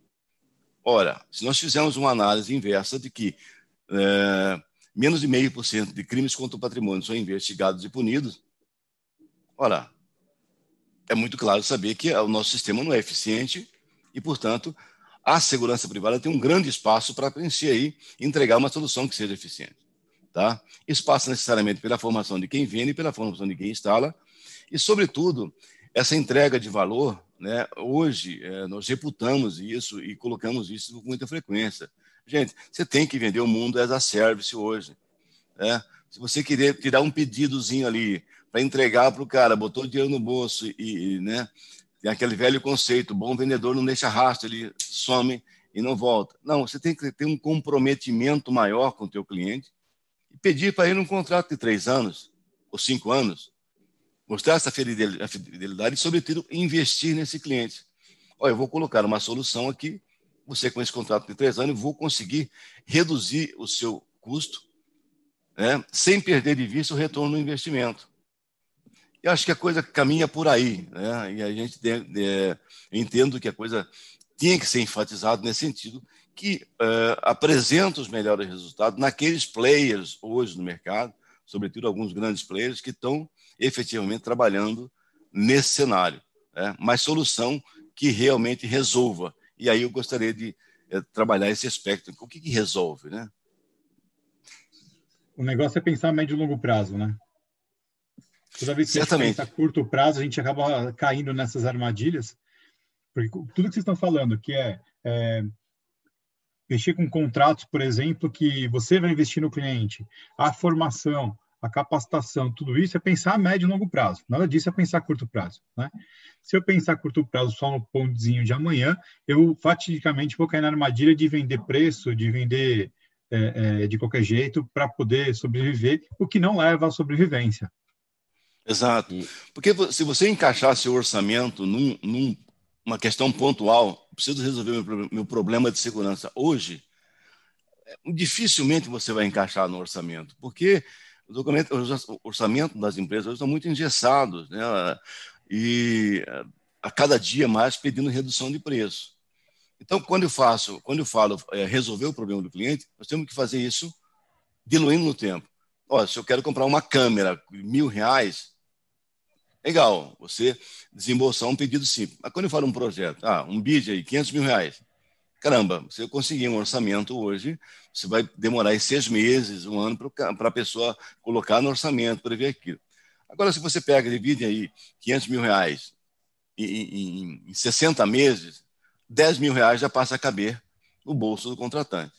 Ora, se nós fizermos uma análise inversa de que é, menos de meio por cento de crimes contra o patrimônio são investigados e punidos, ora, é muito claro saber que o nosso sistema não é eficiente e, portanto, a segurança privada tem um grande espaço para preencher aí e entregar uma solução que seja eficiente. Tá? Isso passa necessariamente pela formação de quem vende, pela formação de quem instala e, sobretudo, essa entrega de valor. Né? Hoje, é, nós reputamos isso e colocamos isso com muita frequência. Gente, você tem que vender o mundo as a service hoje. Né? Se você querer tirar um pedidozinho ali para entregar para o cara, botou o dinheiro no bolso e, e, né, tem aquele velho conceito, bom vendedor não deixa rastro, ele some e não volta. Não, você tem que ter um comprometimento maior com o teu cliente e pedir para ele um contrato de três anos ou cinco anos, mostrar essa fidelidade e, sobretudo, investir nesse cliente. Olha, eu vou colocar uma solução aqui, você com esse contrato de três anos, vou conseguir reduzir o seu custo, né, sem perder de vista o retorno do investimento. Eu acho que a coisa caminha por aí, né? E a gente tem, é, entendo que a coisa tinha que ser enfatizada nesse sentido, que é, apresenta os melhores resultados naqueles players hoje no mercado, sobretudo alguns grandes players que estão efetivamente trabalhando nesse cenário, né? mas solução que realmente resolva. E aí eu gostaria de é, trabalhar esse aspecto. O que, que resolve, né? O negócio é pensar médio e longo prazo, né? Toda vez que Certamente. a gente pensa a curto prazo, a gente acaba caindo nessas armadilhas. Porque tudo que vocês estão falando, que é, é mexer com contratos, por exemplo, que você vai investir no cliente, a formação, a capacitação, tudo isso é pensar a médio e longo prazo. Nada disso é pensar a curto prazo. Né? Se eu pensar a curto prazo só no pontozinho de amanhã, eu fatidicamente vou cair na armadilha de vender preço, de vender é, é, de qualquer jeito para poder sobreviver, o que não leva à sobrevivência. Exato. Porque se você encaixar seu orçamento numa num, num questão pontual, preciso resolver meu, meu problema de segurança hoje, é, dificilmente você vai encaixar no orçamento, porque o, documento, o orçamento das empresas estão muito engessados, né? E a cada dia mais pedindo redução de preço. Então, quando eu faço, quando eu falo é, resolver o problema do cliente, nós temos que fazer isso diluindo no tempo. Olha, se eu quero comprar uma câmera mil reais, Legal, você desembolsar um pedido simples. Mas quando eu falo um projeto, ah, um bid aí, 500 mil reais. Caramba, você conseguir um orçamento hoje, você vai demorar aí seis meses, um ano para a pessoa colocar no orçamento, para ver aquilo. Agora, se você pega divide aí 500 mil reais em, em, em 60 meses, 10 mil reais já passa a caber no bolso do contratante.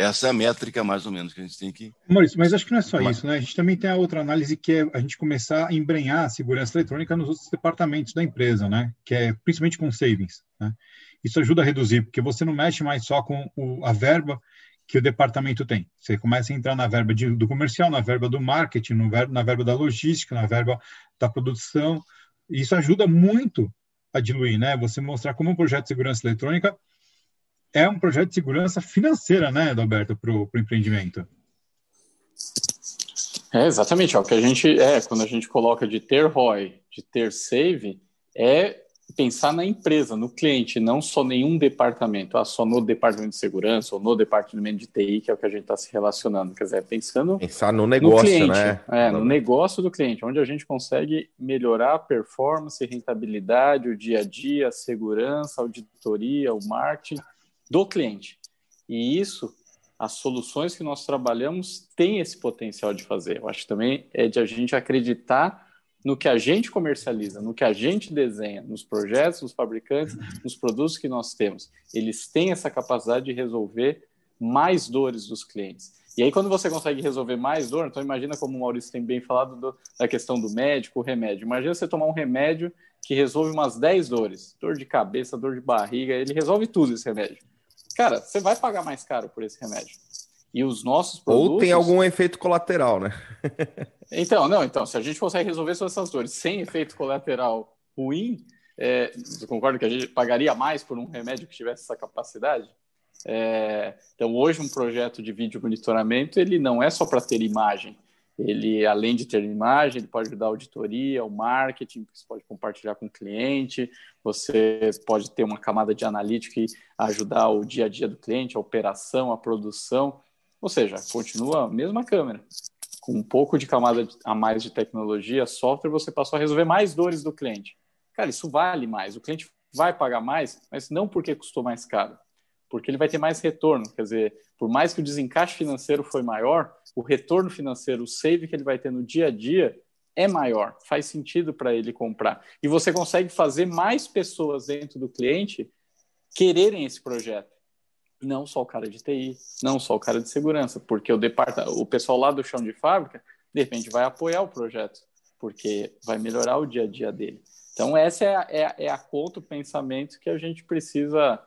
Essa é a métrica, mais ou menos, que a gente tem que. Maurício, mas acho que não é só isso, né? A gente também tem a outra análise que é a gente começar a embrenhar a segurança eletrônica nos outros departamentos da empresa, né? Que é principalmente com savings, né? Isso ajuda a reduzir, porque você não mexe mais só com o, a verba que o departamento tem. Você começa a entrar na verba de, do comercial, na verba do marketing, verba, na verba da logística, na verba da produção. Isso ajuda muito a diluir, né? Você mostrar como um projeto de segurança eletrônica é um projeto de segurança financeira, né, Adalberto, para o empreendimento. É, exatamente. Ó, o que a gente é, quando a gente coloca de ter ROI, de ter save, é pensar na empresa, no cliente, não só nenhum departamento, ah, só no departamento de segurança ou no departamento de TI, que é o que a gente está se relacionando. Quer dizer, pensando pensar no negócio, no cliente, né? É, no negócio do cliente, onde a gente consegue melhorar a performance, rentabilidade, o dia a dia, a segurança, a auditoria, o marketing do cliente. E isso as soluções que nós trabalhamos têm esse potencial de fazer. Eu acho que também é de a gente acreditar no que a gente comercializa, no que a gente desenha, nos projetos, nos fabricantes, nos produtos que nós temos. Eles têm essa capacidade de resolver mais dores dos clientes. E aí, quando você consegue resolver mais dor, então imagina como o Maurício tem bem falado do, da questão do médico, o remédio. Imagina você tomar um remédio que resolve umas 10 dores. Dor de cabeça, dor de barriga, ele resolve tudo esse remédio. Cara, você vai pagar mais caro por esse remédio. E os nossos produtos... Ou tem algum efeito colateral, né? <laughs> então, não, então, se a gente consegue resolver essas dores sem efeito colateral ruim, é, você concorda que a gente pagaria mais por um remédio que tivesse essa capacidade? É, então, hoje, um projeto de vídeo monitoramento, ele não é só para ter imagem. Ele, além de ter imagem, ele pode ajudar a auditoria, o marketing, você pode compartilhar com o cliente, você pode ter uma camada de analítica e ajudar o dia a dia do cliente, a operação, a produção. Ou seja, continua a mesma câmera. Com um pouco de camada a mais de tecnologia, software, você passou a resolver mais dores do cliente. Cara, isso vale mais. O cliente vai pagar mais, mas não porque custou mais caro, porque ele vai ter mais retorno. Quer dizer, por mais que o desencaixe financeiro foi maior, o retorno financeiro, o save que ele vai ter no dia a dia é maior, faz sentido para ele comprar. E você consegue fazer mais pessoas dentro do cliente quererem esse projeto não só o cara de TI, não só o cara de segurança, porque o departamento, o pessoal lá do chão de fábrica, de repente vai apoiar o projeto, porque vai melhorar o dia a dia dele. Então essa é a, é, a, é a conta, o pensamento que a gente precisa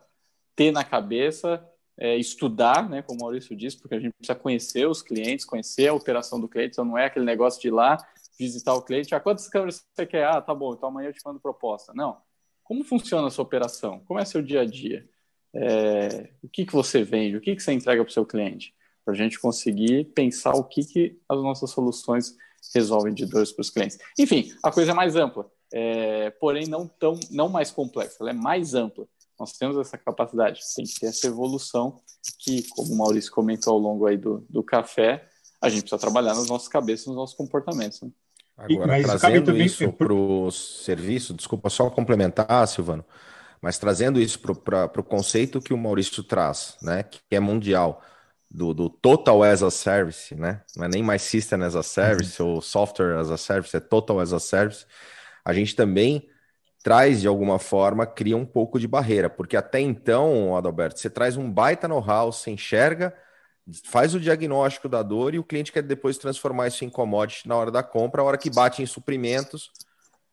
ter na cabeça, é, estudar, né, como o Maurício disse, porque a gente precisa conhecer os clientes, conhecer a operação do cliente, então não é aquele negócio de ir lá, visitar o cliente, ah, quantas câmeras você quer? Ah, tá bom, então amanhã eu te mando proposta. Não. Como funciona a sua operação? Como é seu dia a dia? é, o que, que você vende, o que, que você entrega para o seu cliente, para a gente conseguir pensar o que, que as nossas soluções resolvem de dores para os clientes. Enfim, a coisa é mais ampla, é, porém não tão, não mais complexa, ela é mais ampla. Nós temos essa capacidade, tem que ter essa evolução que, como o Maurício comentou ao longo aí do, do café, a gente precisa trabalhar nas nossas cabeças, nos nossos comportamentos. Né? Agora, Mas trazendo isso para o serviço, desculpa só complementar, Silvano, mas trazendo isso para o conceito que o Maurício traz, né, que é mundial, do, do, Total as a Service, né? Não é nem mais System as a Service uhum. ou Software as a Service, é Total as a Service. A gente também traz, de alguma forma, cria um pouco de barreira, porque até então, Adalberto, você traz um baita know-how, você enxerga, faz o diagnóstico da dor e o cliente quer depois transformar isso em commodity na hora da compra, a hora que bate em suprimentos,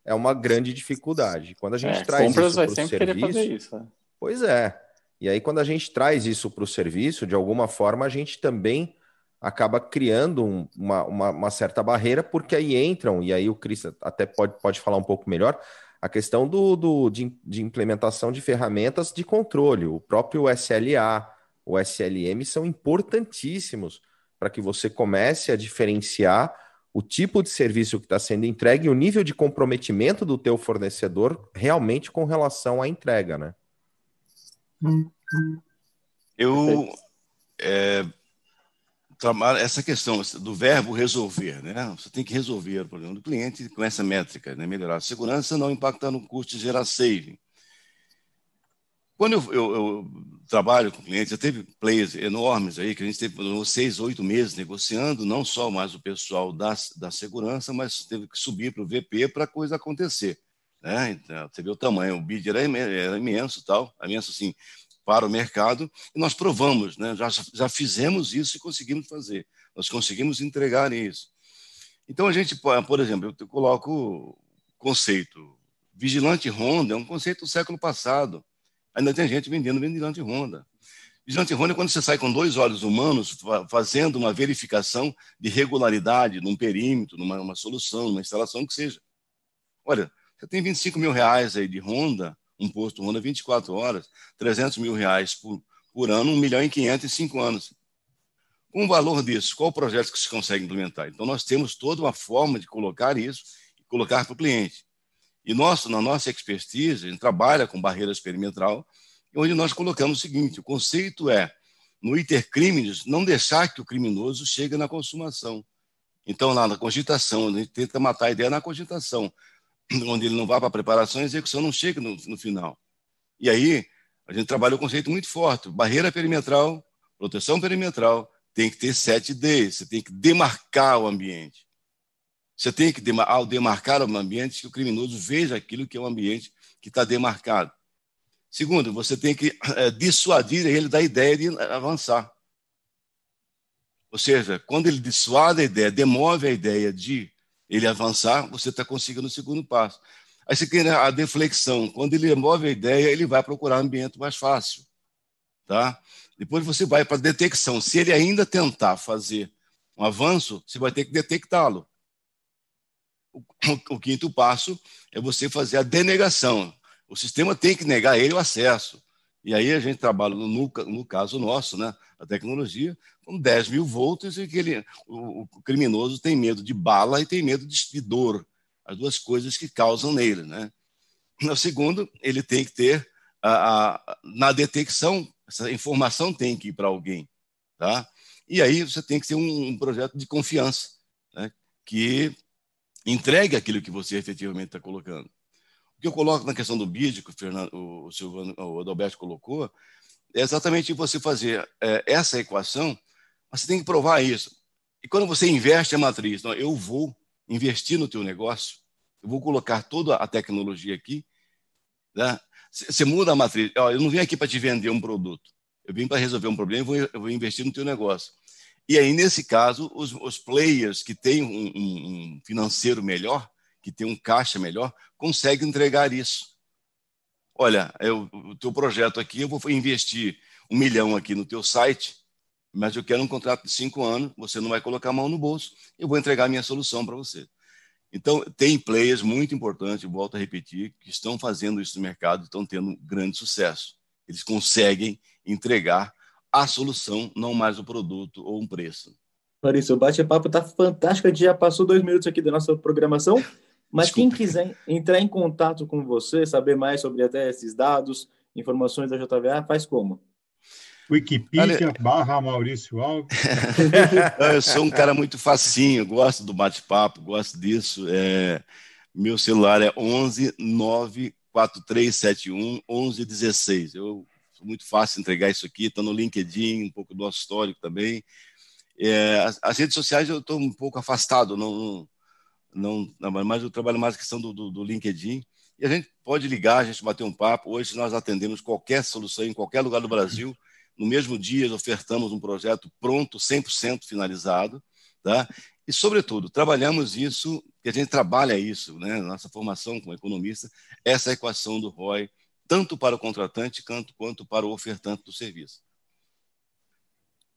é uma grande dificuldade. Quando a gente é, traz compras isso vai sempre serviço, querer fazer isso. Né? Pois é. E aí, quando a gente traz isso para o serviço, de alguma forma, a gente também acaba criando um, uma, uma, uma, certa barreira, porque aí entram, e aí o Cris até pode, pode falar um pouco melhor, a questão do, do de, de implementação de ferramentas de controle. O próprio SLA, o SLM são importantíssimos para que você comece a diferenciar o tipo de serviço que está sendo entregue e o nível de comprometimento do teu fornecedor realmente com relação à entrega, né? Eu é, essa questão do verbo resolver, né? Você tem que resolver o problema do cliente com essa métrica, né? Melhorar a segurança, não impactar no custo de gerar saving. Quando eu, eu, eu, trabalho com clientes, já teve players enormes aí, que a gente teve seis, oito meses negociando, não só mais o pessoal da, da segurança, mas teve que subir para o VP para a coisa acontecer. Né? Então, você vê o tamanho, o bid era, era imenso, tal, imenso assim, para o mercado, e nós provamos, né? já, já fizemos isso e conseguimos fazer, nós conseguimos entregar isso. Então, a gente, por exemplo, eu coloco conceito, vigilante Honda é um conceito do século passado, Ainda tem gente vendendo vigilante Honda. Vigilante Honda é quando você sai com dois olhos humanos fazendo uma verificação de regularidade num perímetro, numa, solução, numa instalação que seja. Olha, você tem 25 mil reais aí de Honda, um posto Honda 24 horas, 300 mil reais por, por ano, 1 milhão e 500 em 5 anos. Com o valor disso, qual o projeto que se consegue implementar? Então, nós temos toda uma forma de colocar isso e colocar para o cliente. E nosso, na nossa expertise, a gente trabalha com barreiras perimetral, onde nós colocamos o seguinte: o conceito é, no iter crimes, não deixar que o criminoso chegue na consumação. Então, lá na cogitação, a gente tenta matar a ideia na cogitação, <clears throat> onde ele não vá para a preparação a execução não chega no, no final. E aí, a gente trabalha o um conceito muito forte: barreira perimetral, Proteção perimetral tem que ter 7D, você tem que demarcar o ambiente. Você tem que, ao demarcar o ambiente, que o criminoso veja aquilo que é um ambiente que está demarcado. Segundo, você tem que é, dissuadir ele da ideia de avançar. Ou seja, quando ele dissuade a ideia, demove a ideia de ele avançar, você está conseguindo o segundo passo. Aí você tem a deflexão. Quando ele remove a ideia, ele vai procurar um ambiente mais fácil. Tá? Depois você vai para a detecção. Se ele ainda tentar fazer um avanço, você vai ter que detectá-lo. O, o, quinto passo é você fazer a denegação. O sistema tem que negar ele o acesso. E aí a gente trabalha, no, no caso nosso, né, a tecnologia, com 10 mil volts e que ele, o, o, criminoso tem medo de bala e tem medo de, dor, as duas coisas que causam nele. Né? No segundo, ele tem que ter, a, a, na detecção, essa informação tem que ir para alguém. Tá? E aí você tem que ter um, um projeto de confiança, né? que entregue aquilo que você efetivamente está colocando. Que eu coloco na questão do BID, que o, Fernando, o, Silvano, o Adalberto colocou, é exatamente você fazer é, essa equação, mas você tem que provar isso. E quando você investe a matriz, não, eu vou investir no teu negócio, eu vou colocar toda a tecnologia aqui, né? você muda a matriz. Eu não vim aqui para te vender um produto, eu vim para resolver um problema, eu vou, eu vou investir no teu negócio. E aí, nesse caso, os, os players que têm um, um, financeiro melhor, que tem um caixa melhor, consegue entregar isso. Olha, eu, o teu projeto aqui, eu vou investir um milhão aqui no teu site, mas eu quero um contrato de cinco anos, você não vai colocar a mão no bolso, eu vou entregar a minha solução para você. Então, tem players muito importantes, volto a repetir, que estão fazendo isso no mercado, estão tendo grande sucesso. Eles conseguem entregar a solução, não mais o produto ou um preço. Maurício, o bate-papo está fantástico. A gente já passou dois minutos aqui da nossa programação. Mas Desculpa. quem quiser entrar em contato com você, saber mais sobre até esses dados, informações da JVA, faz como? Wikipedia barra Maurício Alves. <laughs> eu sou um cara muito facinho, gosto do bate-papo, gosto disso. É, meu celular é 11 94371 1116. Eu sou muito fácil entregar isso aqui, está no LinkedIn, um pouco do nosso histórico também. É, as, as, redes sociais eu estou um pouco afastado, não, não, mas eu trabalho mais a questão do, do, do, LinkedIn. E a gente pode ligar, a gente bater um papo. Hoje nós atendemos qualquer solução em qualquer lugar do Brasil. No mesmo dia, ofertamos um projeto pronto, 100% finalizado. Tá? E, sobretudo, trabalhamos isso, que a gente trabalha isso, né? nossa formação como economista, essa equação do ROI, tanto para o contratante quanto, quanto para o ofertante do serviço.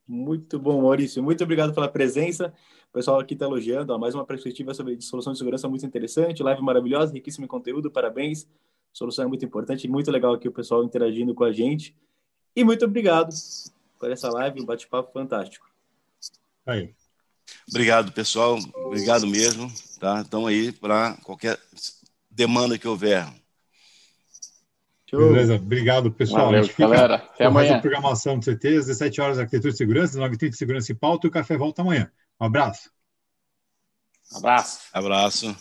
Muito bom, Maurício. Muito obrigado pela presença. O pessoal aqui está elogiando. Ó, mais uma perspectiva sobre solução de segurança muito interessante. Live maravilhosa, riquíssimo em conteúdo. Parabéns. Solução é muito importante. Muito legal aqui o pessoal interagindo com a gente. E muito obrigado por essa live, um bate-papo fantástico. Aí. Obrigado, pessoal. Obrigado mesmo. Tá? Estão aí para qualquer demanda que houver. Beleza, obrigado, pessoal. Valeu, galera. Até amanhã. a programação do CT, às 17 horas, arquitetura de segurança, 9h30 segurança e pauta, e o café volta amanhã. Um abraço. Abraço. Abraço.